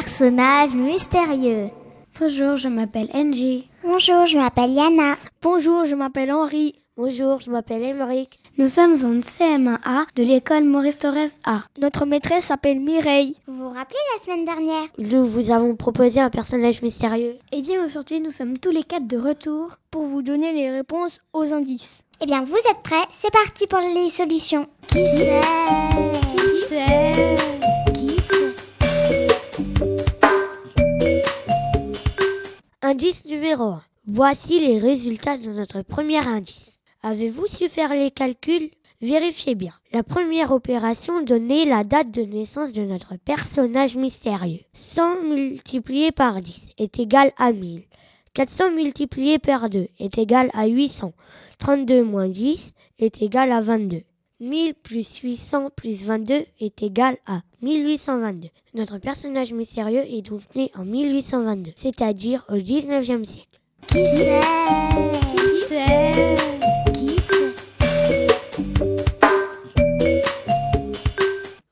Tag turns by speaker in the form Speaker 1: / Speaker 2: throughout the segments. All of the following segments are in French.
Speaker 1: personnage mystérieux.
Speaker 2: Bonjour, je m'appelle Angie.
Speaker 3: Bonjour, je m'appelle Yana.
Speaker 4: Bonjour, je m'appelle Henri.
Speaker 5: Bonjour, je m'appelle Émeric.
Speaker 2: Nous sommes en CM1A de l'école Maurice Torres A.
Speaker 4: Notre maîtresse s'appelle Mireille.
Speaker 3: Vous vous rappelez la semaine dernière?
Speaker 5: Nous vous avons proposé un personnage mystérieux.
Speaker 2: Eh bien, aujourd'hui, nous sommes tous les quatre de retour
Speaker 4: pour vous donner les réponses aux indices.
Speaker 3: Eh bien, vous êtes prêts? C'est parti pour les solutions.
Speaker 1: Qui c'est
Speaker 5: Indice numéro 1. Voici les résultats de notre premier indice. Avez-vous su faire les calculs? Vérifiez bien. La première opération donnait la date de naissance de notre personnage mystérieux. 100 multiplié par 10 est égal à 1000. 400 multiplié par 2 est égal à 800. 32 moins 10 est égal à 22. 1000 plus 800 plus 22 est égal à 1822. Notre personnage mystérieux est donc né en 1822, c'est-à-dire au 19e siècle.
Speaker 1: Qui c'est?
Speaker 4: Qui c'est?
Speaker 1: Qui c'est?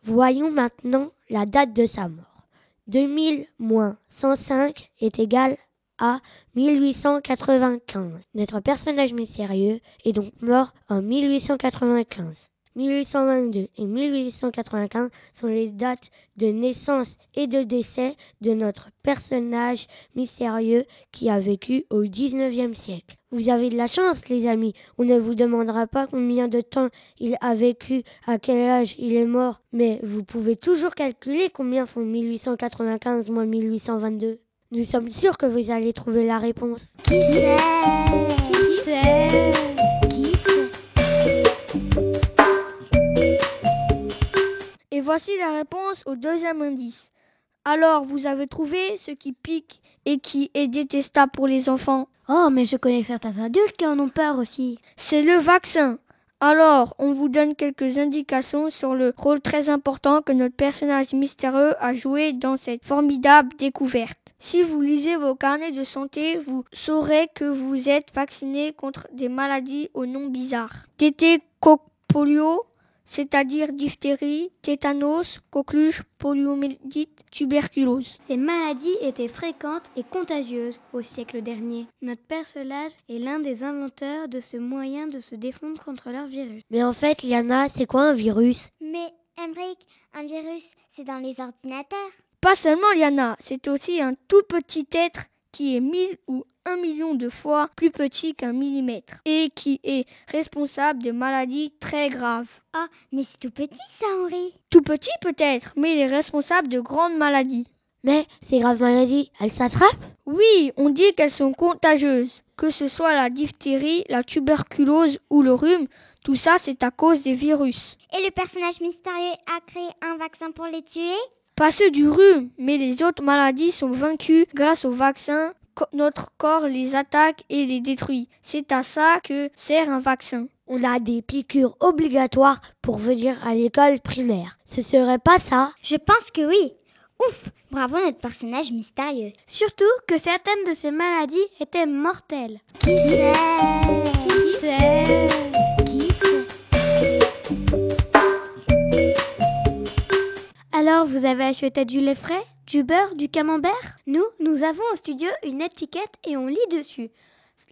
Speaker 5: Voyons maintenant la date de sa mort. 2000 moins 105 est égal à 1895. Notre personnage mystérieux est donc mort en 1895. 1822 et 1895 sont les dates de naissance et de décès de notre personnage mystérieux qui a vécu au 19e siècle. Vous avez de la chance, les amis. On ne vous demandera pas combien de temps il a vécu, à quel âge il est mort, mais vous pouvez toujours calculer combien font 1895 moins 1822. Nous sommes sûrs que vous allez trouver la réponse.
Speaker 1: Qui c'est
Speaker 4: Qui c'est voici la réponse au deuxième indice. Alors, vous avez trouvé ce qui pique et qui est détestable pour les enfants
Speaker 2: Oh, mais je connais certains adultes qui en ont peur aussi.
Speaker 4: C'est le vaccin. Alors, on vous donne quelques indications sur le rôle très important que notre personnage mystérieux a joué dans cette formidable découverte. Si vous lisez vos carnets de santé, vous saurez que vous êtes vacciné contre des maladies au nom bizarre. Tété, coq, polio, c'est-à-dire diphtérie, tétanos, coqueluche, poliomyélite, tuberculose.
Speaker 2: Ces maladies étaient fréquentes et contagieuses au siècle dernier. Notre personnage est l'un des inventeurs de ce moyen de se défendre contre leur virus.
Speaker 5: Mais en fait, Liana, c'est quoi un virus?
Speaker 3: Mais, Emric, un virus, c'est dans les ordinateurs.
Speaker 4: Pas seulement Liana, c'est aussi un tout petit être qui est mille ou un million de fois plus petit qu'un millimètre et qui est responsable de maladies très graves.
Speaker 3: Ah, mais c'est tout petit ça, Henri.
Speaker 4: Tout petit peut-être, mais il est responsable de grandes maladies.
Speaker 5: Mais ces graves maladies, elles s'attrapent?
Speaker 4: Oui, on dit qu'elles sont contagieuses. Que ce soit la diphtérie, la tuberculose ou le rhume, tout ça c'est à cause des virus.
Speaker 3: Et le personnage mystérieux a créé un vaccin pour les tuer?
Speaker 4: Pas ceux du rhume, mais les autres maladies sont vaincues grâce au vaccin. Co- Notre corps les attaque et les détruit. C'est à ça que sert un vaccin.
Speaker 5: On a des piqûres obligatoires pour venir à l'école primaire. Ce serait pas ça?
Speaker 3: Je pense que oui. Ouf, bravo notre personnage mystérieux.
Speaker 2: Surtout que certaines de ces maladies étaient mortelles.
Speaker 1: Qui c'est
Speaker 4: Qui c'est
Speaker 2: Alors, vous avez acheté du lait frais, du beurre, du camembert Nous, nous avons au studio une étiquette et on lit dessus.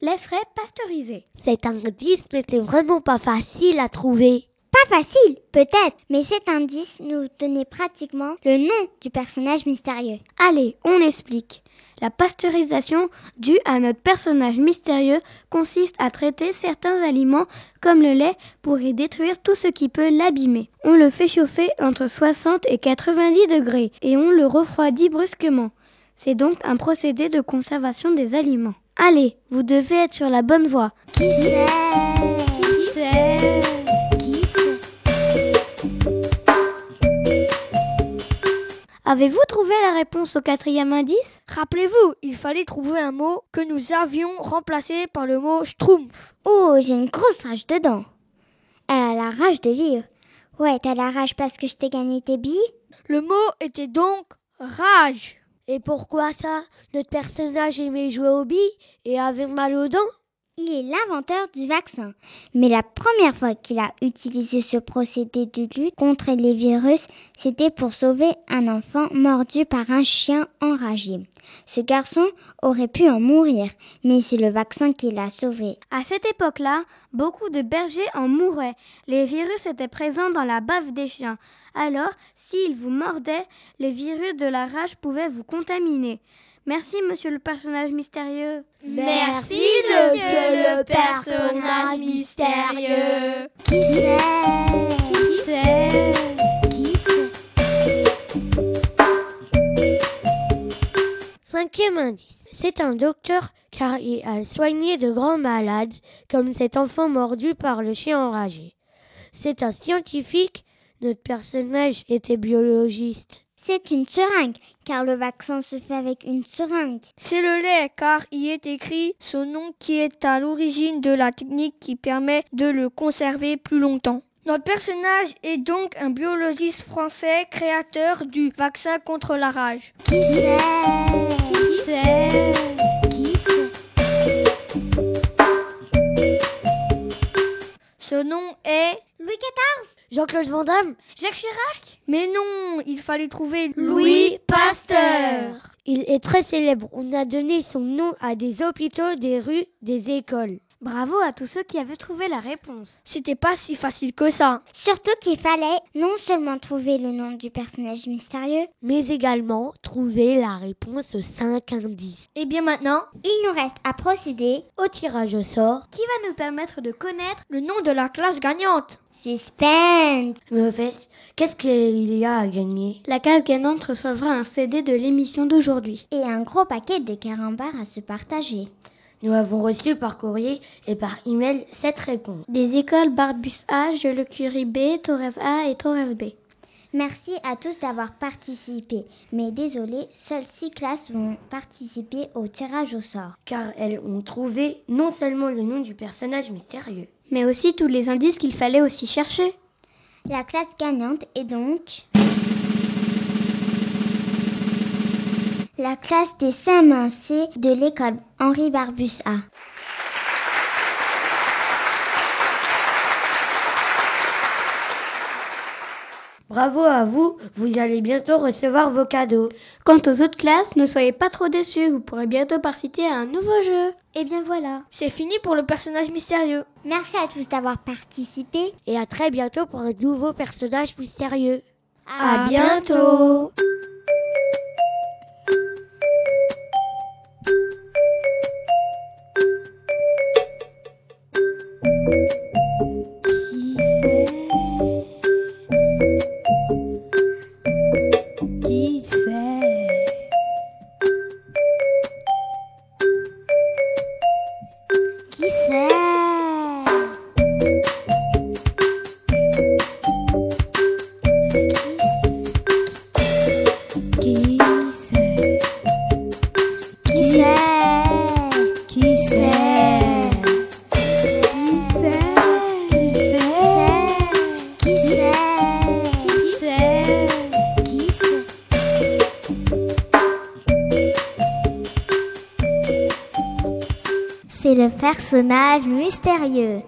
Speaker 2: Lait frais pasteurisé.
Speaker 5: Cet indice n'était vraiment pas facile à trouver.
Speaker 3: Pas facile, peut-être, mais cet indice nous donnait pratiquement le nom du personnage mystérieux.
Speaker 2: Allez, on explique. La pasteurisation due à notre personnage mystérieux consiste à traiter certains aliments comme le lait pour y détruire tout ce qui peut l'abîmer. On le fait chauffer entre 60 et 90 degrés et on le refroidit brusquement. C'est donc un procédé de conservation des aliments. Allez, vous devez être sur la bonne voie. Avez-vous trouvé la réponse au quatrième indice?
Speaker 4: Rappelez-vous, il fallait trouver un mot que nous avions remplacé par le mot schtroumpf.
Speaker 3: Oh, j'ai une grosse rage dedans. Elle a la rage de vivre. Ouais, t'as la rage parce que je t'ai gagné tes billes
Speaker 4: Le mot était donc rage.
Speaker 5: Et pourquoi ça? Notre personnage aimait jouer aux billes et avait mal aux dents?
Speaker 3: Il est l'inventeur du vaccin. Mais la première fois qu'il a utilisé ce procédé de lutte contre les virus, c'était pour sauver un enfant mordu par un chien enragé. Ce garçon aurait pu en mourir, mais c'est le vaccin qui l'a sauvé.
Speaker 2: À cette époque-là, beaucoup de bergers en mouraient. Les virus étaient présents dans la bave des chiens. Alors, s'ils vous mordaient, les virus de la rage pouvaient vous contaminer. Merci, monsieur le personnage mystérieux.
Speaker 4: Merci, monsieur le personnage mystérieux.
Speaker 1: Qui c'est
Speaker 4: Qui c'est
Speaker 1: Qui c'est
Speaker 5: Cinquième indice. C'est un docteur car il a soigné de grands malades comme cet enfant mordu par le chien enragé. C'est un scientifique. Notre personnage était biologiste.
Speaker 3: C'est une seringue, car le vaccin se fait avec une seringue.
Speaker 4: C'est le lait, car y est écrit son nom qui est à l'origine de la technique qui permet de le conserver plus longtemps. Notre personnage est donc un biologiste français créateur du vaccin contre la rage.
Speaker 1: Qui c'est
Speaker 4: Qui c'est
Speaker 1: Qui c'est
Speaker 4: Ce nom est
Speaker 3: Louis XIV
Speaker 5: Jean-Claude Van Damme
Speaker 2: Jacques Chirac
Speaker 4: Mais non, il fallait trouver
Speaker 2: Louis Pasteur.
Speaker 5: Il est très célèbre. On a donné son nom à des hôpitaux, des rues, des écoles.
Speaker 2: Bravo à tous ceux qui avaient trouvé la réponse.
Speaker 4: C'était pas si facile que ça.
Speaker 3: Surtout qu'il fallait non seulement trouver le nom du personnage mystérieux,
Speaker 5: Mais également trouver la réponse aux cinq indices.
Speaker 4: Et bien maintenant,
Speaker 3: il nous reste à procéder
Speaker 5: Au tirage au sort,
Speaker 2: Qui va nous permettre de connaître
Speaker 4: le nom de la classe gagnante.
Speaker 3: Suspense
Speaker 5: fait, qu'est-ce qu'il y a à gagner?
Speaker 2: La case gagnante recevra un CD de l'émission d'aujourd'hui.
Speaker 3: et un gros paquet de carambars à se partager.
Speaker 5: Nous avons reçu par courrier et par email cette réponse.
Speaker 2: Des écoles Barbus A, Le Curie B, Torres A et Torres B.
Speaker 3: Merci à tous d'avoir participé, mais désolé, seules six classes vont participer au tirage au sort.
Speaker 5: Car elles ont trouvé non seulement le nom du personnage mystérieux,
Speaker 2: Mais aussi tous les indices qu'il fallait aussi chercher.
Speaker 3: La classe gagnante est donc la classe des CM1C de l'école Henri Barbus A.
Speaker 5: Bravo à vous, vous allez bientôt recevoir vos cadeaux.
Speaker 2: Quant aux autres classes, ne soyez pas trop déçus, vous pourrez bientôt participer à un nouveau jeu.
Speaker 3: Et bien voilà.
Speaker 4: C'est fini pour le personnage mystérieux.
Speaker 3: Merci à tous d'avoir participé.
Speaker 5: Et à très bientôt pour un nouveau personnage mystérieux.
Speaker 2: À bientôt.
Speaker 3: Personnage mystérieux.